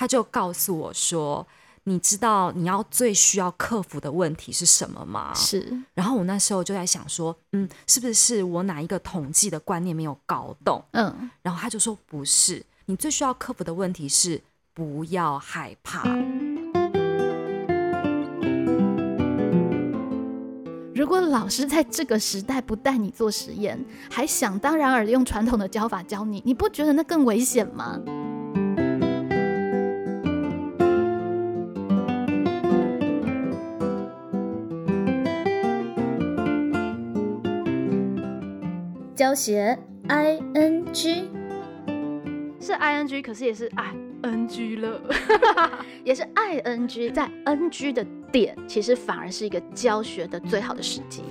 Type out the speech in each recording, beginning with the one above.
他就告诉我说：“你知道你要最需要克服的问题是什么吗？”是。然后我那时候就在想说：“嗯，是不是我哪一个统计的观念没有搞懂？”嗯，然后他就说：“不是，你最需要克服的问题是不要害怕。”如果老师在这个时代不带你做实验，还想当然尔用传统的教法教你，你不觉得那更危险吗？教学 i n g 是 i n g，可是也是 i n g 了，也是 i n g，在 n g 的点，其实反而是一个教学的最好的时机。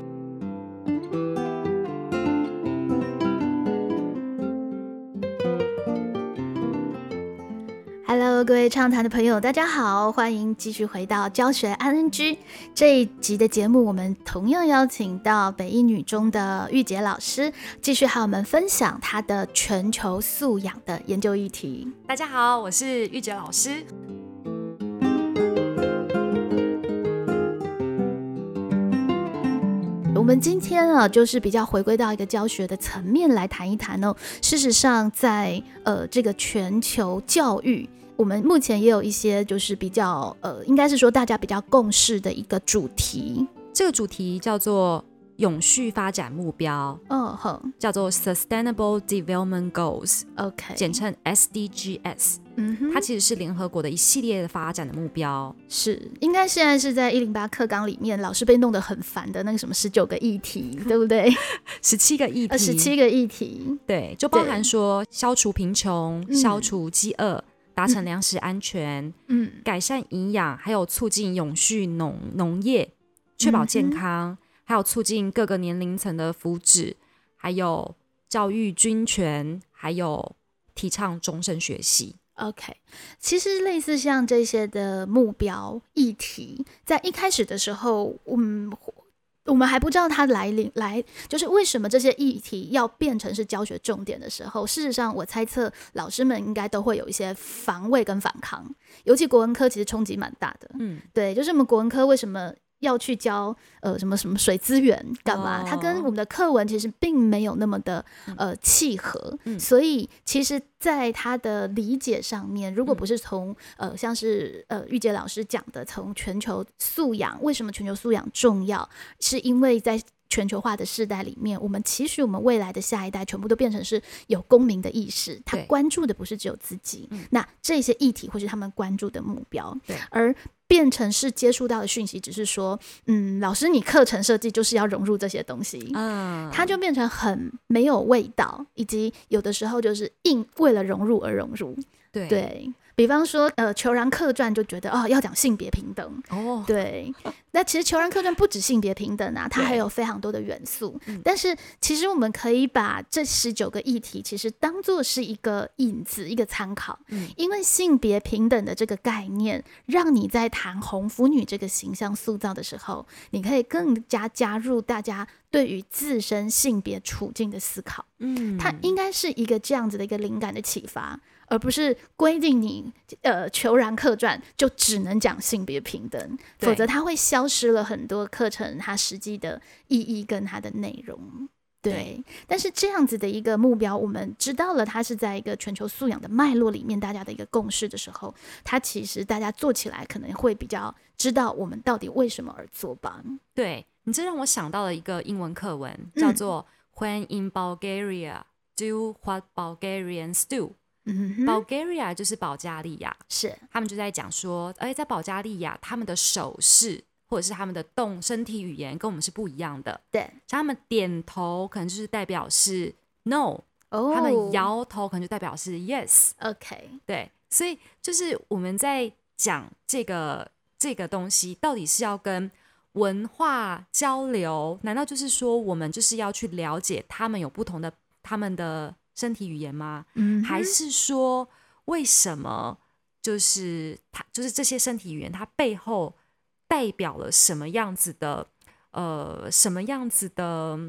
Hello，各位畅谈的朋友，大家好，欢迎继续回到教学 ING 这一集的节目。我们同样邀请到北一女中的玉洁老师，继续和我们分享她的全球素养的研究议题。大家好，我是玉洁老师。我们今天啊，就是比较回归到一个教学的层面来谈一谈哦。事实上，在呃这个全球教育。我们目前也有一些，就是比较呃，应该是说大家比较共识的一个主题。这个主题叫做永续发展目标，嗯哼，叫做 Sustainable Development Goals，OK，简称 SDGs。嗯哼，它其实是联合国的一系列的发展的目标。是，应该现在是在一零八课纲里面，老师被弄得很烦的那个什么十九个议题，对不对？十七个议题，十七个议题，对，就包含说消除贫穷、消除饥饿。达成粮食安全，嗯，改善营养，还有促进永续农农业，确保健康，还有促进各个年龄层的福祉，还有教育均权，还有提倡终身学习。OK，其实类似像这些的目标议题，在一开始的时候，嗯。我们还不知道它来临来，就是为什么这些议题要变成是教学重点的时候，事实上我猜测老师们应该都会有一些防卫跟反抗，尤其国文科其实冲击蛮大的。嗯，对，就是我们国文科为什么？要去教呃什么什么水资源干嘛？它跟我们的课文其实并没有那么的呃契合，所以其实在他的理解上面，如果不是从呃像是呃玉洁老师讲的，从全球素养，为什么全球素养重要？是因为在全球化的时代里面，我们其实我们未来的下一代全部都变成是有公民的意识，他关注的不是只有自己，那这些议题或是他们关注的目标，而。变成是接触到的讯息，只是说，嗯，老师，你课程设计就是要融入这些东西，嗯，它就变成很没有味道，以及有的时候就是硬为了融入而融入，对。比方说，呃，《虬髯客传》就觉得哦，要讲性别平等哦，对。那其实《虬髯客传》不止性别平等啊，它还有非常多的元素。但是其实我们可以把这十九个议题，其实当做是一个引子，一个参考。嗯，因为性别平等的这个概念，让你在谈红腐女这个形象塑造的时候，你可以更加加入大家对于自身性别处境的思考。嗯，它应该是一个这样子的一个灵感的启发。而不是规定你，呃，《求然客传》就只能讲性别平等，否则它会消失了很多课程它实际的意义跟它的内容。对，但是这样子的一个目标，我们知道了，它是在一个全球素养的脉络里面，大家的一个共识的时候，它其实大家做起来可能会比较知道我们到底为什么而做吧。对你这让我想到了一个英文课文，叫做 "When in Bulgaria, do what Bulgarians do." Bulgaria 就是保加利亚，是他们就在讲说，哎，在保加利亚，他们的手势或者是他们的动身体语言跟我们是不一样的。对，像他们点头可能就是代表是 no，哦，他们摇头可能就代表是 yes。OK，对，所以就是我们在讲这个这个东西，到底是要跟文化交流？难道就是说我们就是要去了解他们有不同的他们的？身体语言吗？嗯，还是说为什么就是它就是这些身体语言，它背后代表了什么样子的呃什么样子的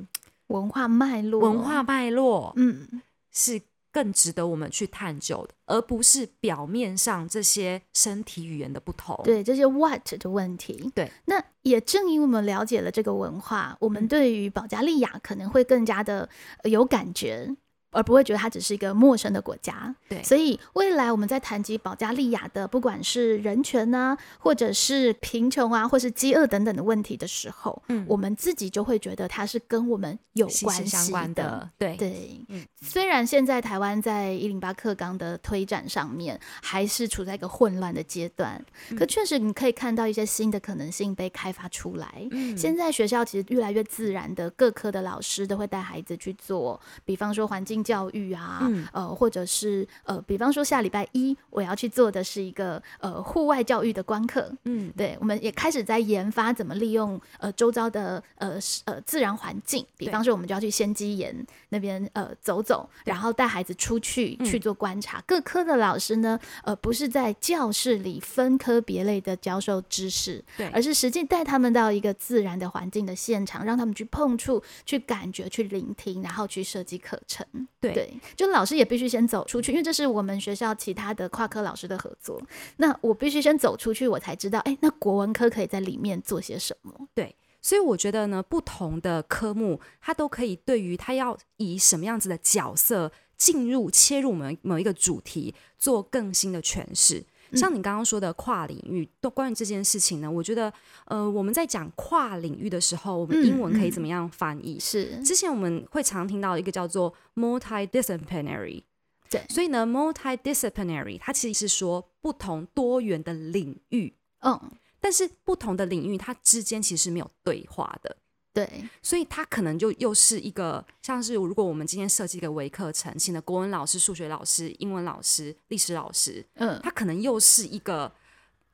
文化脉络？文化脉络，嗯，是更值得我们去探究的，而不是表面上这些身体语言的不同。对这些 what 的问题。对，那也正因为我们了解了这个文化，我们嗯对于保加利亚可能会更加的呃有感觉。而不会觉得它只是一个陌生的国家，对。所以未来我们在谈及保加利亚的，不管是人权啊、或者是贫穷啊，或是饥饿等等的问题的时候，嗯。我们自己就会觉得它是跟我们有关系息相关的。的，对。对，嗯。虽然现在台湾在一零八课纲的推展上面还是处在一个混乱的阶段，嗯。可确实你可以看到一些新的可能性被开发出来。嗯。现在学校其实越来越自然的，各科的老师都会带孩子去做，比方说环境教育啊，嗯。呃，或者是呃，比方说下礼拜一我要去做的是一个呃户外教育的观课，嗯。对，我们也开始在研发怎么利用呃周遭的呃呃自然环境，比方说我们就要去仙鸡岩那边呃走走，然后带孩子出去嗯。去做观察。各科的老师呢，呃不是在教室里分科别类的教授知识，对，而是实际带他们到一个自然的环境的现场，让他们去碰触、去感觉、去聆听，然后去设计课程。对对，就老师也必须先走出去，因为这是我们学校其他的跨科老师的合作。那我必须先走出去，我才知道，哎，那国文科可以在里面做些什么。对所以我觉得呢，不同的科目它都可以对于它要以什么样子的角色进入切入某某一个主题做更新的诠释。像你刚刚说的跨领域，都关于这件事情呢，我觉得，呃，我们在讲跨领域的时候，我们嗯英文可以嗯。怎么样翻译？是，之前我们会常听到一个叫做 multidisciplinary，对。所以呢，multidisciplinary 它其实是说不同多元的领域，嗯，但是不同的领域它之间其实是没有对话的。对，所以它可能就又是一个，像是如果我们今天设计一个微课程，请的国文老师、数学老师、英文老师、历史老师，嗯，它可能又是一个，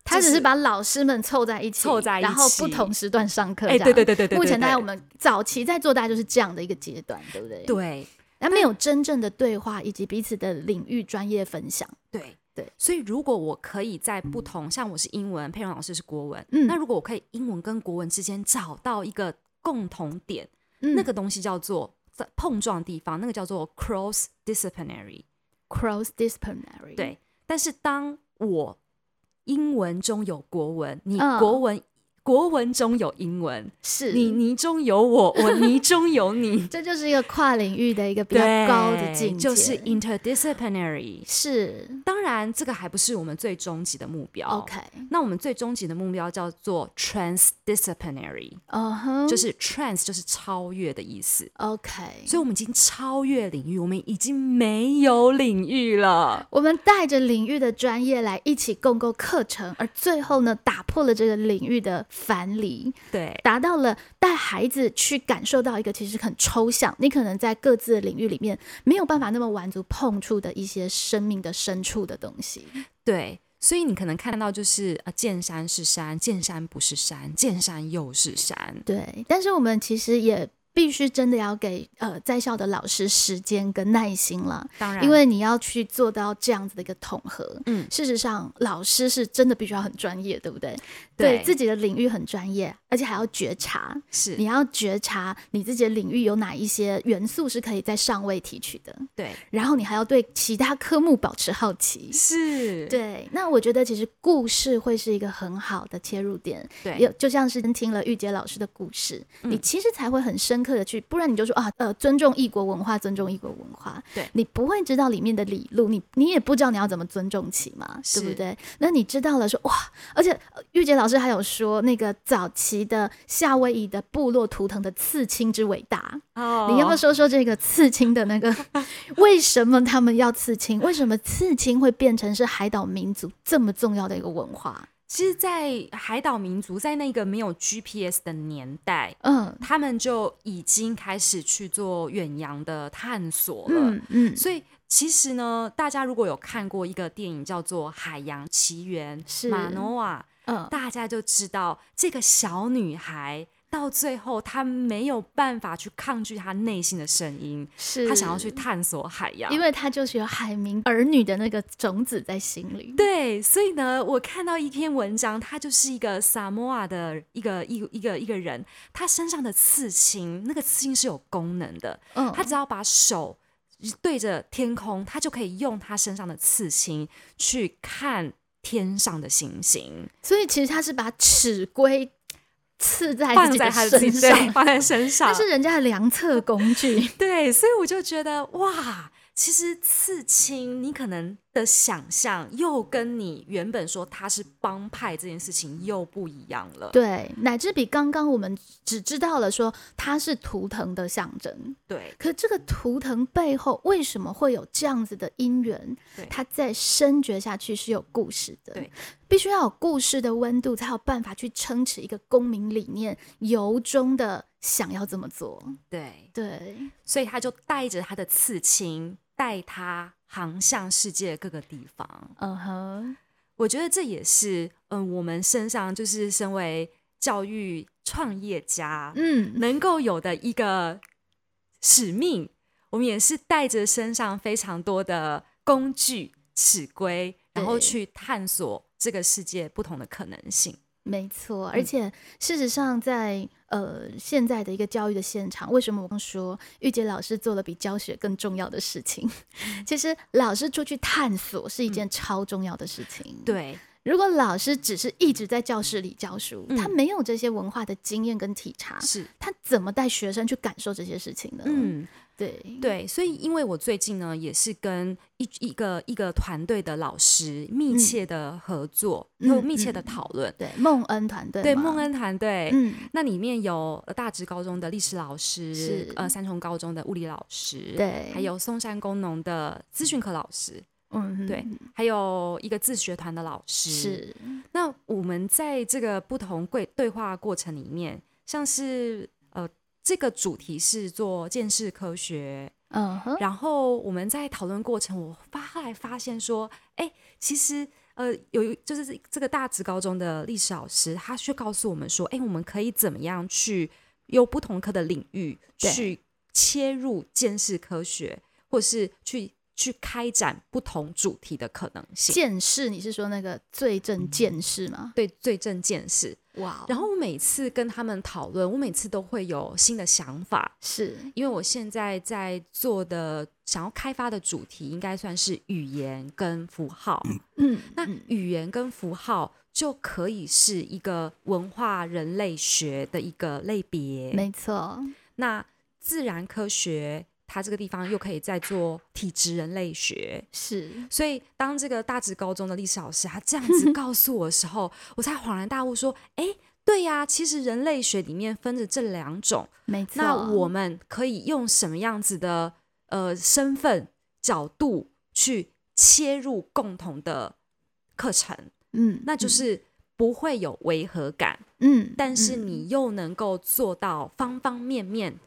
他只是把老师们凑在一起，凑在一然后不同时段上课。哎，对对对对对，目前大概我们早期在做，大概就是这样的一个阶段，对不对？。对那没有真正的对话以及彼此的领域专业分享。对对，所以如果我可以在不同，像我是英文，佩蓉老师是国文，嗯那如果我可以英文跟国文之间找到一个共同点，嗯。那个东西叫做在碰撞的地方，那个叫做 cross disciplinary。cross disciplinary，对，但是当我英文中有国文，你嗯。国文、国文中有英文，是你你中有我，我你中有你，这就是一个跨领域的一个比较高的境界，就是 interdisciplinary。是当然，这个还不是我们最终极的目标。OK，那我们最终极的目标叫做 transdisciplinary，、嗯哼，就是 trans 就是超越的意思。OK，所以，我们已经超越领域，我们已经没有领域了。我们带着领域的专业来一起共构课程，而最后呢，打破了这个领域的樊篱，对，达到了带孩子去感受到一个其实很抽象，你可能在各自的领域里面没有办法那么完足碰触的一些生命的深处的东西。对，所以你可能看到就是呃，见山是山，见山不是山，见山又是山。对，但是我们其实也必须真的要给呃在校的老师时间跟耐心了，当然，因为你要去做到这样子的一个统合。嗯，事实上，老师是真的必须要很专业，对不对？对自己的领域很专业，而且还要觉察。是。你要觉察你自己的领域有哪一些元素是可以在上位提取的，对，然后你还要对其他科目保持好奇。是，对，那我觉得其实故事会是一个很好的切入点，对，有就像是听了玉洁老师的故事，嗯。你其实才会很深刻的去，不然你就说啊，呃，尊重异国文化，尊重异国文化，对。你不会知道里面的理路，你你也不知道你要怎么尊重起嘛，对不对？那你知道了说哇，而且呃玉洁老师还有说那个早期的夏威夷的部落图腾的刺青之伟大，哦你要不要说说这个刺青的那个 为什么他们要刺青？为什么刺青会变成是海岛民族这么重要的一个文化？其实，在海岛民族在那个没有 GPS 的年代，嗯他们就已经开始去做远洋的探索了。嗯嗯，所以，其实呢，大家如果有看过一个电影叫做《海洋奇缘》，是马诺瓦，嗯。大家就知道这个小女孩到最后，她没有办法去抗拒她内心的声音，是。她想要去探索海洋，因为她就是有海民儿女的那个种子在心里。对，所以呢，我看到一篇文章，她就是一个萨摩亚的一个一个一个一个人，她身上的刺青，那个刺青是有功能的，嗯，他只要把手对着天空，他就可以用他身上的刺青去看天上的星星，所以其实他是把尺规刺在放自己的在他的身上，对放在身上那。是人家的量测工具。对，所以我就觉得哇，其实刺青你可能的想象又跟你原本说他是帮派这件事情又不一样了。对，乃至比刚刚我们只知道了说他是图腾的象征，对可这个图腾背后为什么会有这样子的因缘对？它再深掘下去是有故事的，对，必须要有故事的温度，才有办法去撑持一个公民理念，由衷的想要这么做。对，对，所以他就带着他的刺青，带他航向世界各个地方。嗯哼，我觉得这也是，嗯，我们身上就是身为教育创业家，嗯，能够有的一个使命。我们也是带着身上非常多的工具、尺规，然后去探索这个世界不同的可能性。没错，嗯而且事实上在，呃现在的一个教育的现场，为什么我刚说玉洁老师做了比教学更重要的事情？嗯 其实老师出去探索是一件超重要的事情。，对，如果老师只是一直在教室里教书，嗯他没有这些文化的经验跟体察，是，他怎么带学生去感受这些事情呢？，嗯，对，对，所以因为我最近呢，也是跟一一个一个团队的老师密切的合作，嗯密切的嗯讨论。对，孟恩团队，对，孟，恩团队，嗯，那里面有呃大直高中的历史老师是，呃，三重高中的物理老师，，对，还，有松山工农的资讯科老师，嗯，对，还有一个自学团的老师。，是，那我们在这个不同对对话过程里面，像是呃，这个主题是做见识科学，嗯哼，然后我们在讨论过程，我发后来发现说，哎，其实呃，有一就是这这个大职高中的历史老师，他却告诉我们说，哎，我们可以怎么样去用不同科的领域去切入见识科学，或是去去开展不同主题的可能性。见识，你是说那个罪证见识吗？对，罪证见识。哇哦，然后我每次跟他们讨论，我每次都会有新的想法，是，因为我现在在做的想要开发的主题，应该算是语言跟符号。嗯，那嗯语言跟符号就可以是一个文化人类学的一个类别。没错，那自然科学，它这个地方又可以再做体质人类学。是，所以，当这个大直高中的历史老师他这样子告诉我的时候，我才恍然大悟，说：“哎，对呀，其实人类学里面分着这两种，没错。那我们可以用什么样子的呃身份角度去切入共同的课程？嗯，那就是不会有违和感，嗯，但是嗯你又能够做到方方面面，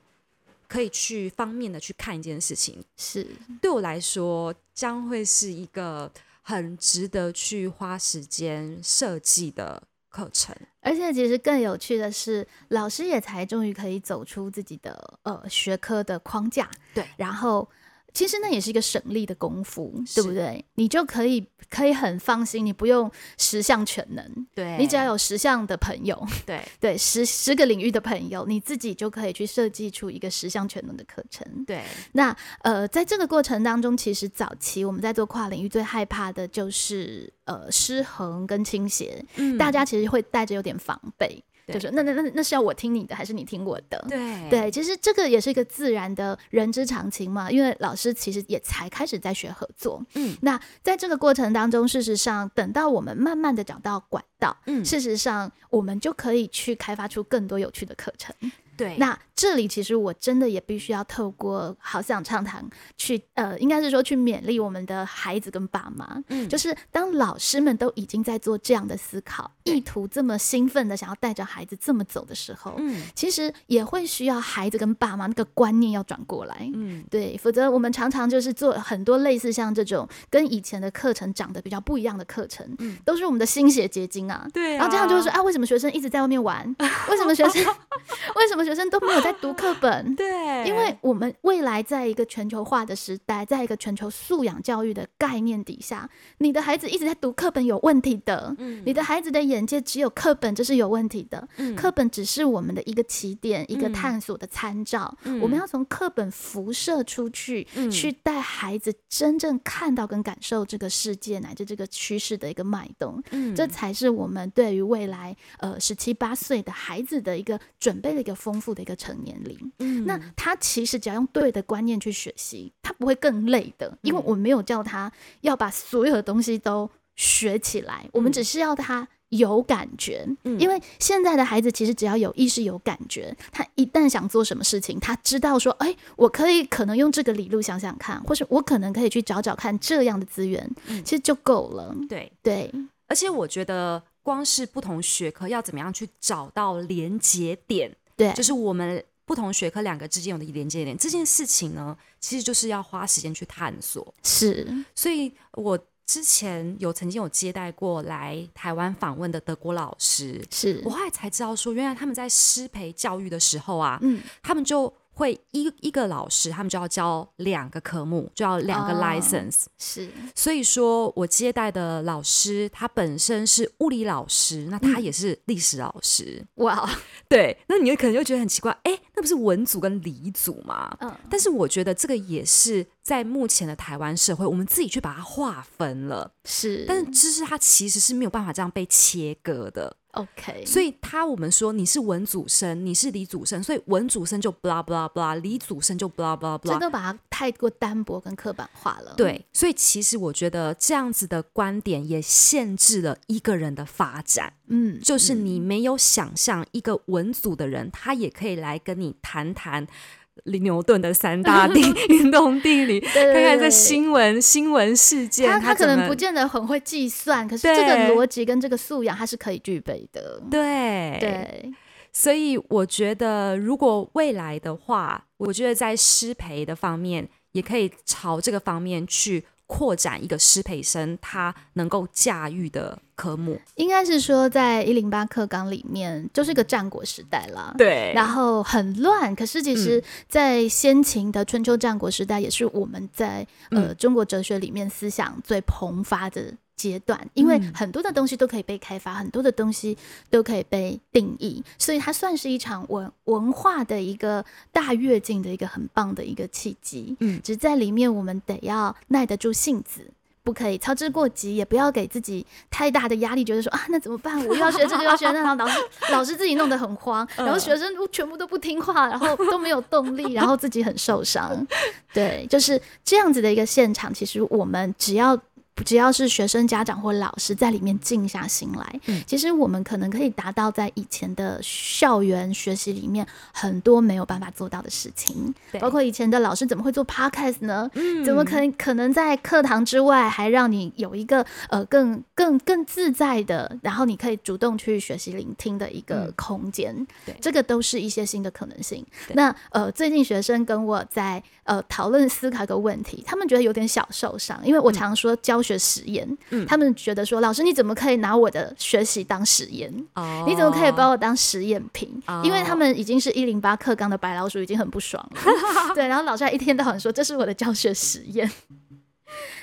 可以去方面的去看一件事情。是对我来说，将会是一个很值得去花时间设计的课程。而且其实更有趣的是，老师也才终于可以走出自己的呃学科的框架，对然后其实那也是一个省力的功夫，对不是对？你就可以可以很放心，你不用十项全能，对。你只要有十项的朋友，对。对十十个领域的朋友，你自己就可以去设计出一个十项全能的课程。对。那呃，在这个过程当中，其实早期我们在做跨领域最害怕的就是呃失衡跟倾斜，嗯。大家其实会带着有点防备，对就是那那那那是要我听你的还是你听我的？对对，其实这个也是一个自然的人之常情嘛，因为老师其实也才开始在学合作。嗯那在这个过程当中，事实上等到我们慢慢的找到管道，嗯事实上我们就可以去开发出更多有趣的课程。对那这里其实我真的也必须要透过好想畅谈去，呃，应该是说去勉励我们的孩子跟爸妈，嗯就是当老师们都已经在做这样的思考，意图这么兴奋的想要带着孩子这么走的时候，嗯其实也会需要孩子跟爸妈那个观念要转过来。嗯对，否则我们常常就是做很多类似像这种跟以前的课程长得比较不一样的课程，嗯都是我们的心血结晶啊。对然后这样就会说啊，为什么学生一直在外面玩？为什么学生 为什么学生都没有在在读课本。对，因为我们未来在一个全球化的时代，在一个全球素养教育的概念底下，你的孩子一直在读课本有问题的。嗯你的孩子的眼界只有课本，这是有问题的。嗯课本只是我们的一个起点，一个嗯探索的参照。嗯我们要从课本辐射出去，嗯去带孩子真正看到跟感受这个世界乃至这个趋势的一个脉动。嗯这才是我们对于未来呃十七八岁的孩子的一个准备的一个丰富的一个成年龄。嗯。那他其实只要用对的观念去学习，他不会更累的，因为嗯我没有叫他要把所有的东西都学起来，我们嗯。只是要他。有感觉，嗯。因为现在的孩子其实只要有意识、有感觉，他一旦想做什么事情，他知道说，哎，我可以可能用这个理路想想看，或是我可能可以去找找看这样的资源，嗯。其实就够了。对，对，而且我觉得光是不同学科要怎么样去找到连接点，对，就是我们不同学科两个之间有的连接点，这件事情呢，其实就是要花时间去探索。是，所以我之前有曾经有接待过来台湾访问的德国老师，是。我，后来才知道说，原来他们在师培教育的时候啊，嗯，他们就会一一个老师，他们就要教两个科目，就要两个哦 license。是，所以说我接待的老师，他本身是物理老师，那他嗯也是历史老师。哇，对，那你可能就觉得很奇怪，哎，那不是文组跟理组吗？嗯，但是我觉得这个也是在目前的台湾社会，我们自己去把它划分了。是，但是知识它其实是没有办法这样被切割的，OK，所以他我们说你是文祖生，你是李祖生，所以文祖生就 blah blah blah，李祖生就 blah blah 真 blah。的把它太过单薄跟刻板化了。，对，所以其实我觉得这样子的观点也限制了一个人的发展，嗯，就是嗯你没有想象一个文组的人，他也可以来跟你谈谈牛顿的三大 定运动定理，对对看看这新闻新闻事件，他他可能不见得很会计算，可是这个对。逻辑跟这个素养他是可以具备的。对。对，所以我觉得，如果未来的话，我觉得在师培的方面，也可以朝这个方面去扩展一个师培生他能够驾驭的科目。应该是说在一零八课纲里面就是个战国时代啦。对然后很乱，可是其实，在先秦的春秋战国时代，也是我们在、呃中国哲学里面思想最蓬发的阶段，因为嗯很多的东西都可以被开发，很多的东西都可以被定义，所以它算是一场文文化的一个大跃进的一个很棒的一个契机。嗯只是在里面我们得要耐得住性子。不可以操之过急，也不要给自己太大的压力，觉得说啊，那怎么办？我又要学这个，又要学那，然后老师 老师自己弄得很慌，然后学生都全部都不听话，然后都没有动力，然后自己很受伤。对，就是这样子的一个现场。其实我们只要只要是学生、家长或老师在里面静下心来，嗯。其实我们可能可以达到在以前的校园学习里面很多没有办法做到的事情，对。包括以前的老师怎么会做 podcast 呢？嗯。怎么可能可能在课堂之外还让你有一个呃更更更自在的，然后你可以主动去学习聆听的一个嗯。空间？对。这个都是一些新的可能性。那呃，最近学生跟我在呃讨论思考一个问题，他们觉得有点小受伤，因为我常说教学实验，嗯他们觉得说老师你怎么可以拿我的学习当实验？哦你怎么可以把我当实验品？哦因为他们已经是一零八课纲的白老鼠，已经很不爽了。对，然后老师还一天到晚说这是我的教学实验。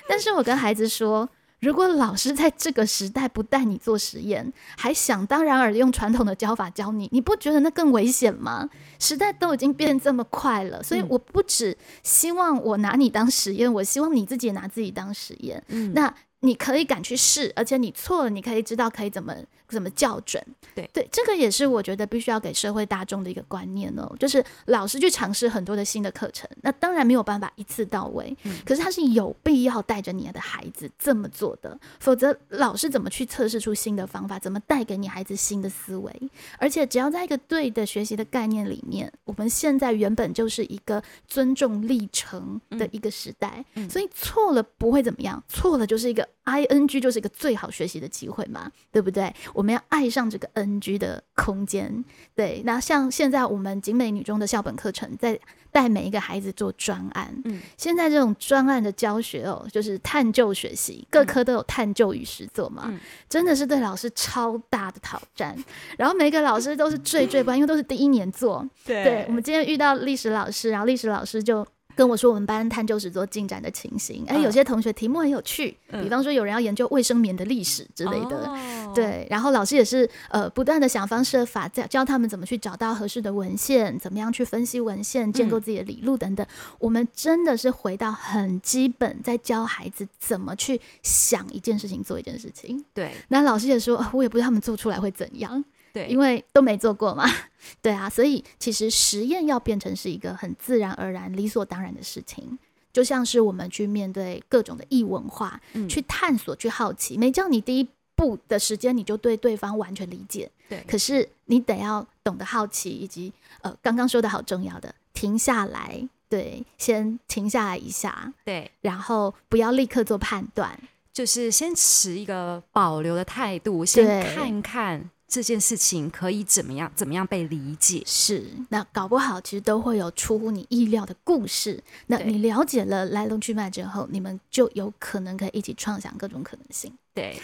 但是我跟孩子说，如果老师在这个时代不带你做实验，还想当然而用传统的教法教你，你不觉得那更危险吗？时代都已经变这么快了，所以嗯我不只希望我拿你当实验，我希望你自己也拿自己当实验。嗯那你可以敢去试，而且你错了，你可以知道可以怎么怎么校准。对对，这个也是我觉得必须要给社会大众的一个观念哦，就是老师去尝试很多的新的课程，那当然没有办法一次到位，嗯可是他是有必要带着你的孩子这么做的，否则老师怎么去测试出新的方法，怎么带给你孩子新的思维？而且只要在一个对的学习的概念里面，我们现在原本就是一个尊重历程的一个时代，嗯所以错了不会怎么样，错了就是一个 ing 就是一个最好学习的机会嘛，对不对？我们要爱上这个 ng 的空间。对，那像现在我们景美女中的校本课程，在带每一个孩子做专案。嗯，现在这种专案的教学哦，就是探究学习，各科都有探究与实作嘛，嗯真的是对老师超大的挑战。然后每个老师都是最最不安，因为都是第一年做。对，我们今天遇到历史老师，然后历史老师就跟我说我们班探究史做进展的情形。哎，嗯有些同学题目很有趣，嗯比方说有人要研究卫生棉的历史之类的。哦，对，然后老师也是呃不断的想方设法教教他们怎么去找到合适的文献，怎么样去分析文献，建构自己的理路等等。我们真的是回到很基本，在教孩子怎么去想一件事情，做一件事情。对那老师也说，呃我也不知道他们做出来会怎样。对，因为都没做过嘛，对啊，所以其实实验要变成是一个很自然而然、理所当然的事情，就像是我们去面对各种的异文化，嗯去探索、去好奇，没叫你第一步的时间你就对对方完全理解，对。可是你得要懂得好奇，以及呃刚刚说的好重要的停下来，对，先停下来一下，对，然后不要立刻做判断，就是先持一个保留的态度，先看看这件事情可以怎么样，怎么样被理解。是，那搞不好其实都会有出乎你意料的故事。那你了解了来龙去脉之后，你们就有可能可以一起创想各种可能性。对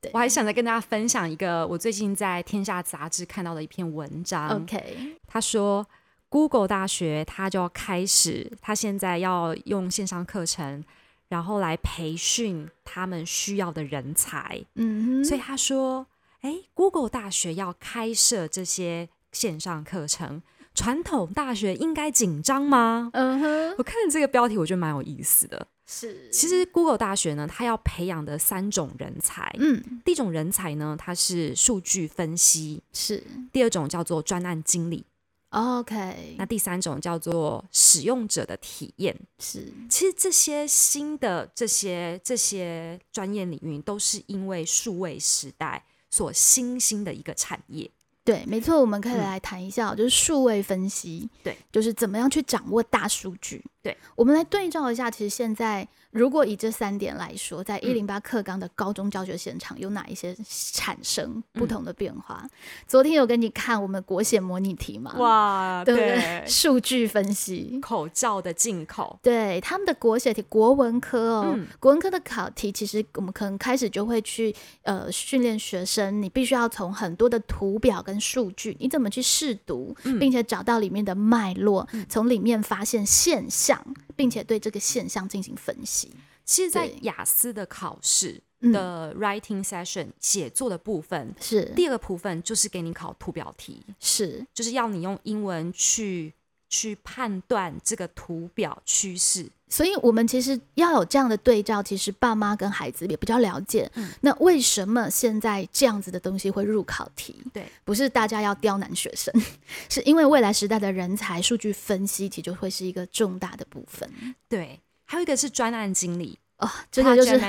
对。我还想再跟大家分享一个我最近在《天下》杂志看到的一篇文章。OK，他说，Google 大学他就要开始，他现在要用线上课程，然后来培训他们需要的人才。嗯哼，所以他说，哎，Google 大学要开设这些线上课程，传统大学应该紧张吗？嗯哼，我看这个标题，我觉得蛮有意思的。是，其实 Google 大学呢，它要培养的三种人才，嗯，第一种人才呢，它是数据分析；是第二种叫做专案经理；OK，那第三种叫做使用者的体验。是其实这些新的这些这些专业领域，都是因为数位时代所新兴的一个产业。对，没错，我们可以嗯来谈一下哦，就是数位分析，对，就是怎么样去掌握大数据。对，我们来对照一下，其实现在如果以这三点来说，在一零八课纲的高中教学现场有哪一些产生不同的变化？昨天有跟你看我们国写模拟题嘛？哇对不对？数据分析。口罩的进口，对他们的国写题、国文科哦，嗯国文科的考题，其实我们可能开始就会去呃训练学生，你必须要从很多的图表跟数据，你怎么去试读，嗯并且找到里面的脉络，从里面发现现象，并且对这个现象进行分析。其实，在雅思的考试嗯，的 writing session 写作的部分，是。第二个部分就是给你考图表题，是，就是要你用英文去去判断这个图表趋势。所以我们其实要有这样的对照，其实爸妈跟孩子也比较了解。嗯那为什么现在这样子的东西会入考题？对，不是大家要刁难学生，是因为未来时代的人才数据分析，其实就会是一个重大的部分。对，还有一个是专案经理，哦，这个就是。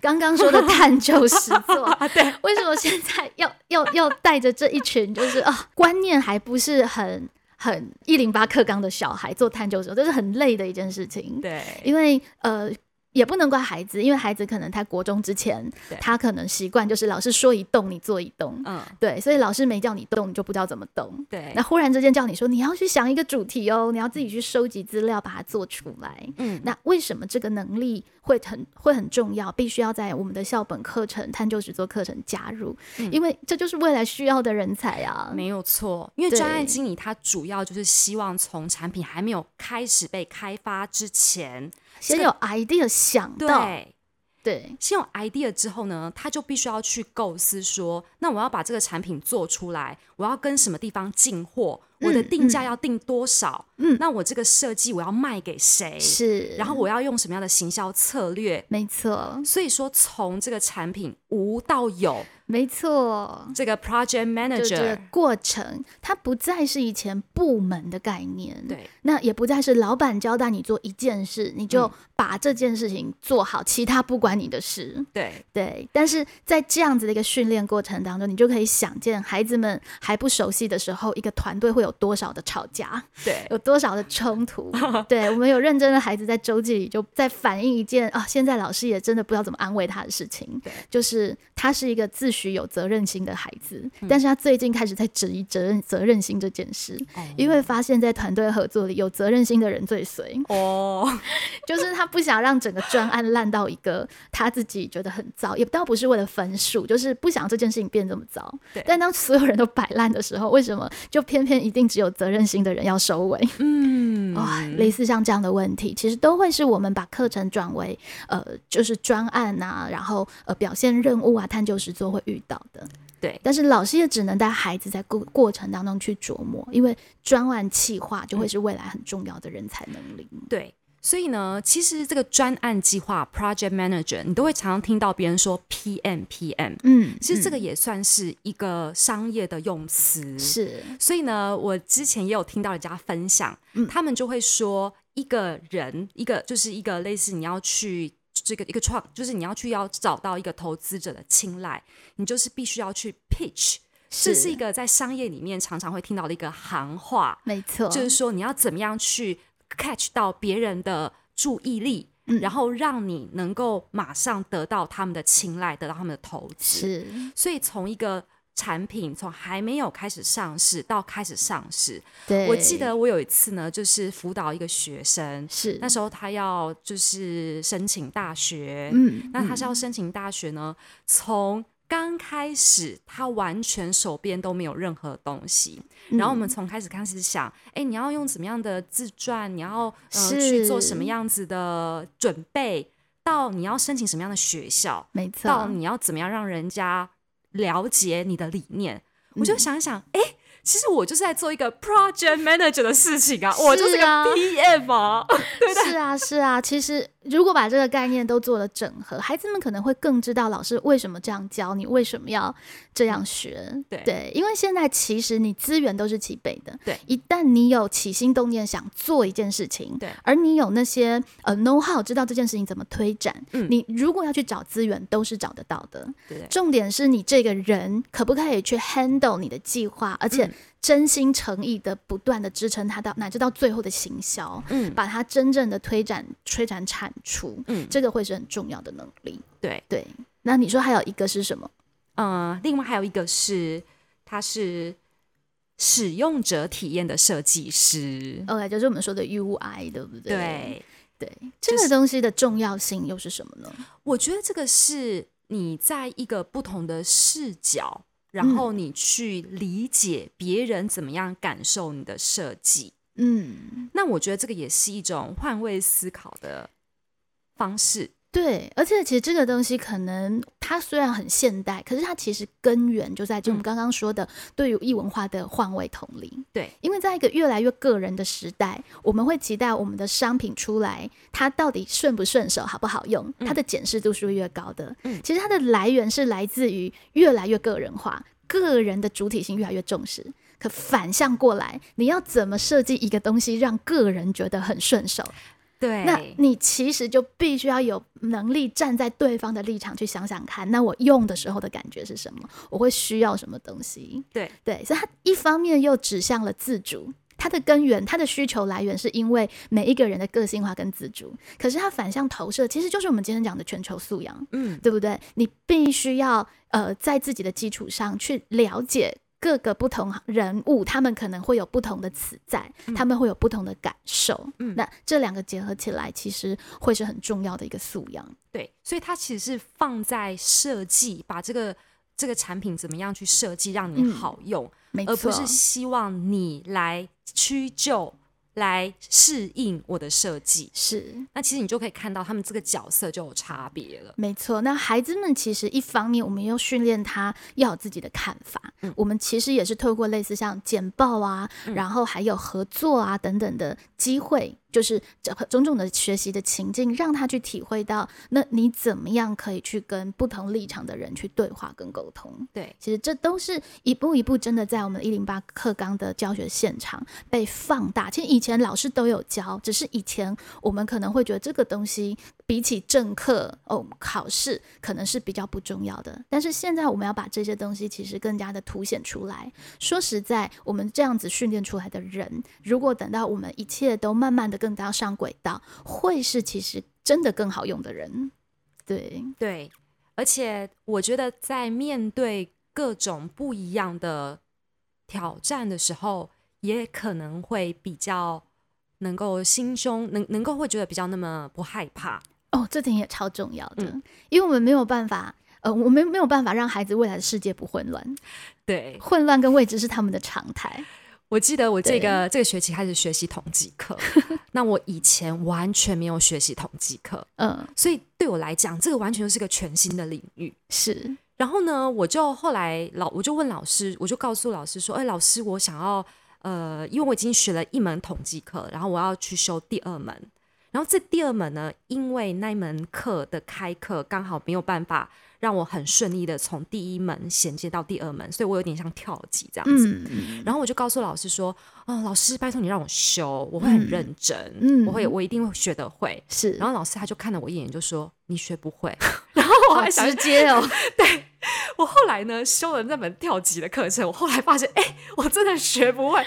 刚刚说的探究实作。啊，对，为什么现在要要要带着这一群就是啊观念还不是很很一零八课纲的小孩做探究者，这是很累的一件事情。对，因为呃。也不能怪孩子，因为孩子可能他国中之前，他可能习惯就是老师说一动你做一动，嗯，对，所以老师没叫你动，你就不知道怎么动。对，那忽然之间叫你说你要去想一个主题哦，你要自己去收集资料，把它做出来。嗯，那为什么这个能力会很会很重要？必须要在我们的校本课程、探究实作课程加入，嗯因为这就是未来需要的人才啊。没有错，因为专案经理他主要就是希望从产品还没有开始被开发之前，先有 idea 想到，对，对，先有 idea 之后呢，他就必须要去构思说，那我要把这个产品做出来，我要跟什么地方进货，我的嗯定价要定多少，嗯。那我这个设计我要卖给谁，是，然后我要用什么样的行销策略。没错，所以说，从这个产品无到有，没错。这个 project 就这个 manager，过程，它不再是以前部门的概念，对，那也不再是老板交代你做一件事，你就嗯。把这件事情做好，其他不关你的事。对，对，但是在这样子的一个训练过程当中，你就可以想见，孩子们还不熟悉的时候，一个团队会有多少的吵架，对，有多少的冲突。对我们有认真的孩子在周记里就在反映一件啊，现在老师也真的不知道怎么安慰他的事情。对，就是他是一个自诩有责任心的孩子，嗯。但是他最近开始在质疑责任责任心这件事，因为发现在团队合作里有责任心的人最随，哦，就是他不想让整个专案烂到一个他自己觉得很糟，也倒不是为了分数，就是不想这件事情变这么糟。对。但当所有人都摆烂的时候，为什么就偏偏一定只有责任心的人要收尾？嗯，哇、类似像这样的问题，其实都会是我们把课程转为呃，就是专案啊，然后呃表现任务啊、探究实作会遇到的。对，但是老师也只能带孩子在过过程当中去琢磨，因为专案企划就会是未来很重要的人才能力。对，所以呢，其实这个专案计划 （project manager） 你都会常常听到别人说 PM PM，嗯，其实这嗯。个也算是一个商业的用词。是。所以呢，我之前也有听到人家分享，嗯。他们就会说，一个人，一个就是一个类似你要去这个一个创，就是你要去要找到一个投资者的青睐，你就是必须要去 pitch，这是一个在商业里面常常会听到的一个行话，没错，就是说你要怎么样去 catch 到别人的注意力。嗯然后让你能够马上得到他们的青睐，得到他们的投资。是所以从一个产品从还没有开始上市到开始上市，对，我记得我有一次呢，就是辅导一个学生，是那时候他要就是申请大学，嗯，那他是嗯要申请大学呢，从刚开始他完全手边都没有任何东西，然后我嗯们从开始开始想，哎，你要用怎么样的自传，你要呃去做什么样子的准备，到你要申请什么样的学校，没错，到你要怎么样让人家了解你的理念，我就嗯。想一想，哎、其实我就是在做一个 project manager 的事情啊，我就是个啊。PM 啊，是啊，是啊。其实如果把这个概念都做了整合，孩子们可能会更知道老师为什么这样教你，为什么要这样学。对因为现在其实你资源都是齐备的。对一旦你有起心动念想做一件事情，对而你有那些呃 know how，知道这件事情怎么推展，嗯你如果要去找资源，都是找得到的。对对重点是你这个人可不可以去 handle 你的计划，而且嗯真心诚意的不断的支撑它到乃至到最后的行销，嗯把它真正的推展推展产出，嗯，这个会是很重要的能力。对，对，那你说还有一个是什么？嗯，另外还有一个是，他是使用者体验的设计师，OK，就是我们说的 UI，对不对？对，对，这个东西的重要性又是什么呢？我觉得这个是你在一个不同的视角，然后你去理解别人怎么样感受你的设计。嗯，那我觉得这个也是一种换位思考的方式。对，而且其实这个东西可能它虽然很现代，可是它其实根源就在就我们嗯刚刚说的对于异文化的换位统领。对，因为在一个越来越个人的时代，我们会期待我们的商品出来，它到底顺不顺手，好不好用，它的检视度是越高的。嗯其实它的来源是来自于越来越个人化，个人的主体性越来越重视。可反向过来，你要怎么设计一个东西，让个人觉得很顺手？对，那你其实就必须要有能力站在对方的立场去想想看，那我用的时候的感觉是什么？我会需要什么东西？对对，所以它一方面又指向了自主。它的根源，它的需求来源是因为每一个人的个性化跟自主，可是它反向投射，其实就是我们今天讲的全球素养，嗯，对不对？你必须要呃，在自己的基础上去了解各个不同人物，他们可能会有不同的词在，他们会有不同的感受。嗯那这两个结合起来，其实会是很重要的一个素养。对，所以它其实是放在设计，把这个这个产品怎么样去设计，让你嗯好用，而不是希望你来屈就。来适应我的设计，是那其实你就可以看到他们这个角色就有差别了。没错，那孩子们其实一方面，我们要训练他要有自己的看法。嗯我们其实也是透过类似像简报啊，嗯然后还有合作啊等等的机会，就是这种种的学习的情境，让他去体会到，那你怎么样可以去跟不同立场的人去对话跟沟通。对，其实这都是一步一步真的在我们一零八课纲的教学现场被放大。其实以前老师都有教，只是以前我们可能会觉得这个东西比起正课哦考试，可能是比较不重要的。但是现在我们要把这些东西其实更加的凸显出来。说实在，我们这样子训练出来的人，如果等到我们一切都慢慢的更加上轨道，会是其实真的更好用的人。对对，而且我觉得在面对各种不一样的挑战的时候，也可能会比较能够心胸能能够会觉得比较那么不害怕。哦，这点也超重要的，嗯因为我们没有办法，呃，我们没有办法让孩子未来的世界不混乱，对，混乱跟未知是他们的常态。我记得我这个这个学期开始学习统计课，那我以前完全没有学习统计课，嗯，所以对我来讲，这个完全就是个全新的领域。是，然后呢，我就后来老我就问老师，我就告诉老师说：“哎，老师，我想要呃，因为我已经学了一门统计课，然后我要去修第二门。然后这第二门呢，因为那一门课的开课刚好没有办法让我很顺利的从第一门衔接到第二门，所以我有点像跳级这样子。嗯，然后我就告诉老师说：“哦，老师，拜托你让我修，我会很认真，嗯我会我一定会学得会。”是，然后老师他就看了我一眼，就说：“你学不会。” 然后我好还想直接哦，我后来呢修了那门跳级的课程，我后来发现，哎、我真的学不会，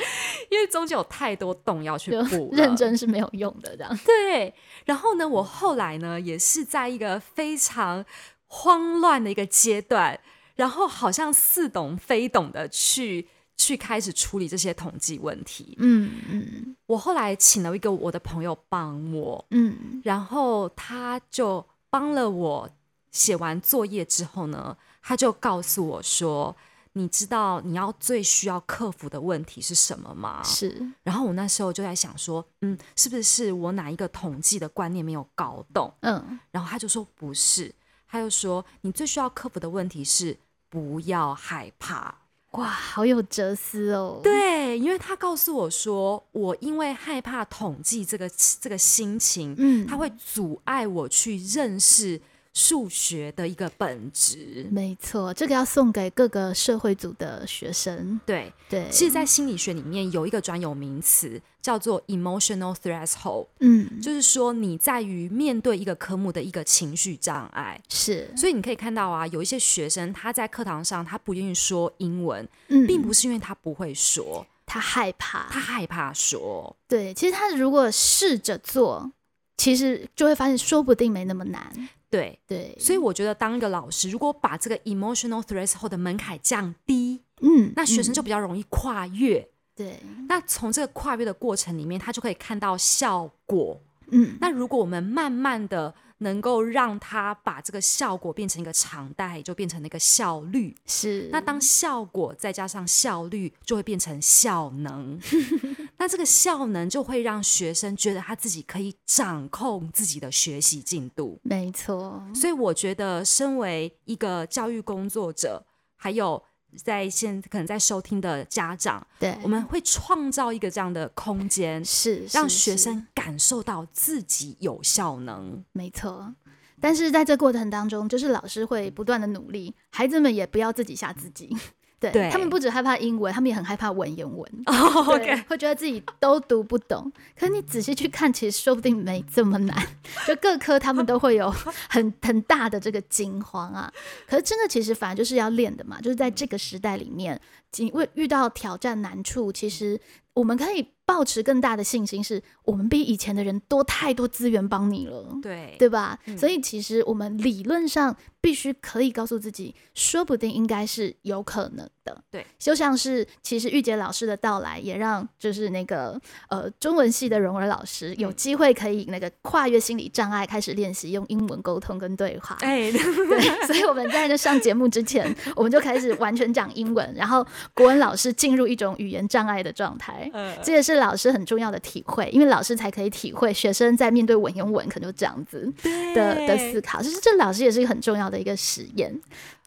因为中间有太多洞要去就补认。真是没有用的这样。对，然后呢，我后来呢也是在一个非常慌乱的一个阶段，然后好像似懂非懂的去去开始处理这些统计问题。嗯嗯我后来请了一个我的朋友帮我，嗯，然后他就帮了我写完作业之后呢，他就告诉我说：“你知道你要最需要克服的问题是什么吗？”是，然后我那时候就在想说，嗯，是不是我哪一个统计的观念没有搞懂？嗯，然后他就说不是，他就说你最需要克服的问题是不要害怕。哇，好有哲思哦。，对，因为他告诉我说，我因为害怕统计这个这个心情，嗯，他会阻碍我去认识数学的一个本质。没错，这个要送给各个社会组的学生。对，对，其实，在心理学里面有一个专有名词叫做 emotional threshold，嗯，就是说你在于面对一个科目的一个情绪障碍。是，所以你可以看到啊，有一些学生他在课堂上他不愿意说英文，嗯，并不是因为他不会说，他害怕，他害怕说。对，其实他如果试着做，其实就会发现，说不定没那么难。对，对，所以我觉得当一个老师，如果把这个 emotional threshold 的门槛降低，嗯，那学生嗯。就比较容易跨越。对，那从这个跨越的过程里面，他就可以看到效果。嗯，那如果我们慢慢的能够让他把这个效果变成一个常态，就变成那个效率。是，那当效果再加上效率，就会变成效能。那这个效能就会让学生觉得他自己可以掌控自己的学习进度。没错，所以我觉得，身为一个教育工作者，还有在现可能在收听的家长，对，我们会创造一个这样的空间，是让学生感受到自己有效能。没错。但是在这过程当中，就是老师会不断的努力，孩子们也不要自己吓自己。对对他们不止害怕英文，他们也很害怕文言文。哦对，会觉得自己都读不懂。可是你仔细去看，其实说不定没这么难。就各科他们都会有很 很大的这个惊慌啊。可是真的，其实反而就是要练的嘛。就是在这个时代里面，因为遇到挑战难处，其实我们可以保持更大的信心，是我们比以前的人多太多资源帮你了。对对吧？嗯所以其实我们理论上必须可以告诉自己，说不定应该是有可能的。对，就像是其实玉洁老师的到来，也让就是那个呃中文系的荣儿老师有机会可以那个跨越心理障碍，开始练习用英文沟通跟对话。哎，对，所以我们在那上节目之前，我们就开始完全讲英文，然后国文老师进入一种语言障碍的状态。呃这也是老师很重要的体会，因为老师才可以体会学生在面对文言文可能就这样子的的思考。其实这老师也是一个很重要的一个实验，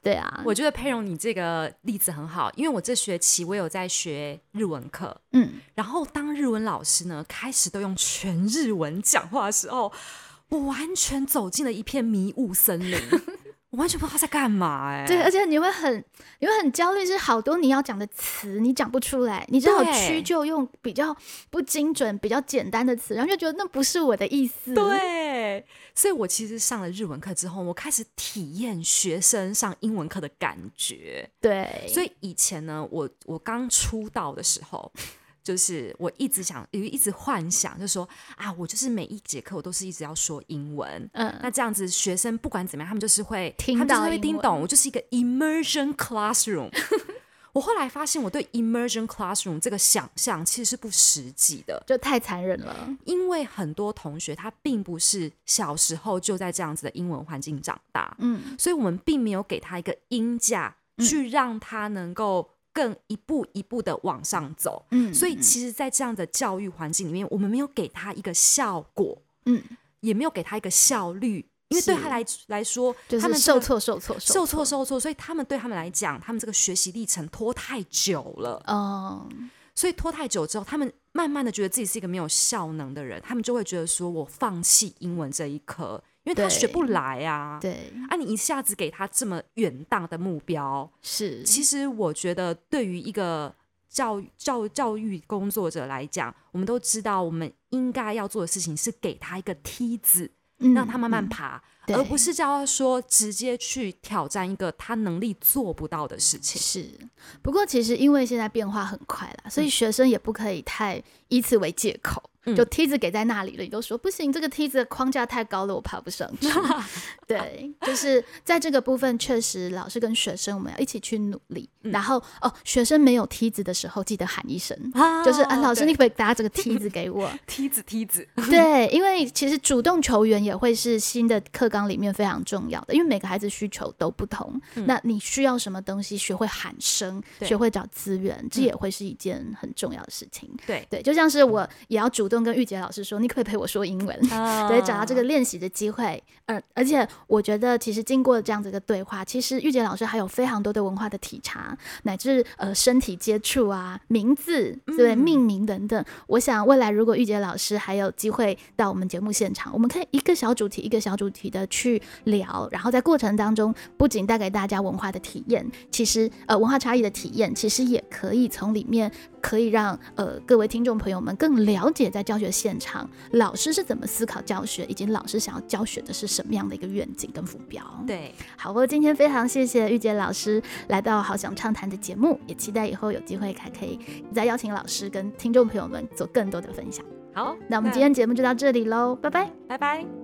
对啊，我觉得佩蓉你这个例子很好，因为我这学期我有在学日文课，嗯，然后当日文老师呢开始都用全日文讲话的时候，我完全走进了一片迷雾森林。我完全不知道他在干嘛哎、对，而且你会很你会很焦虑，是好多你要讲的词你讲不出来，你只好对屈就用比较不精准、比较简单的词，然后就觉得那不是我的意思。，对，所以我其实上了日文课之后，我开始体验学生上英文课的感觉。对，所以以前呢，我我刚出道的时候，就是我一直想，有一直幻想，就说啊，我就是每一节课我都是一直要说英文。嗯，那这样子，学生不管怎么样，他们就是会听他们就是会听懂。我就是一个 immersion classroom。我后来发现，我对 immersion classroom 这个想象其实是不实际的，就太残忍了。因为很多同学他并不是小时候就在这样子的英文环境长大，嗯，所以我们并没有给他一个音架，去让他能够更一步一步的往上走。嗯所以其实，在这样的教育环境里面，我们没有给他一个效果，嗯，也没有给他一个效率，因为对他来来说，就是他们受挫、受挫、受挫。受挫，所以他们对他们来讲，他们这个学习历程拖太久了，哦，所以拖太久之后，他们慢慢的觉得自己是一个没有效能的人，他们就会觉得说我放弃英文这一科，因为他学不来啊。对，啊，你一下子给他这么远大的目标，是，其实我觉得对于一个教育教教育工作者来讲，我们都知道我们应该要做的事情是给他一个梯子，嗯让他慢慢嗯爬，对而不是叫他说直接去挑战一个他能力做不到的事情。是，不过其实因为现在变化很快啦，所以学生也不可以太以此为借口。嗯就梯子给在那里了，你都说不行，这个梯子的框架太高了，我爬不上去。对，就是在这个部分，确实老师跟学生我们要一起去努力。嗯然后哦，学生没有梯子的时候，记得喊一声，啊就是啊，老师，你可不可以搭这个梯子给我？梯子梯子，对，因为其实主动球员也会是新的课纲里面非常重要的，因为每个孩子需求都不同。嗯那你需要什么东西，学会喊声，学会找资源，这嗯也会是一件很重要的事情。对，对，就像是我也要主动跟玉洁老师说，你可不可以陪我说英文？对，找到这个练习的机会，而而且我觉得，其实经过这样子一个对话，其实玉洁老师还有非常多对文化的体察，乃至呃身体接触啊、名字对嗯命名等等。我想未来如果玉洁老师还有机会到我们节目现场，我们可以一个小主题一个小主题的去聊，然后在过程当中不仅带给大家文化的体验，其实呃文化差异的体验，其实也可以从里面可以让呃各位听众朋友们更了解在教学现场老师是怎么思考教学，以及老师想要教学的是什么样的一个愿景跟目标。对，好，我今天非常谢谢玉洁老师来到《好想畅谈》的节目，也期待以后有机会还可以再邀请老师跟听众朋友们做更多的分享。好，那我们今天节目就到这里喽，拜拜。拜拜。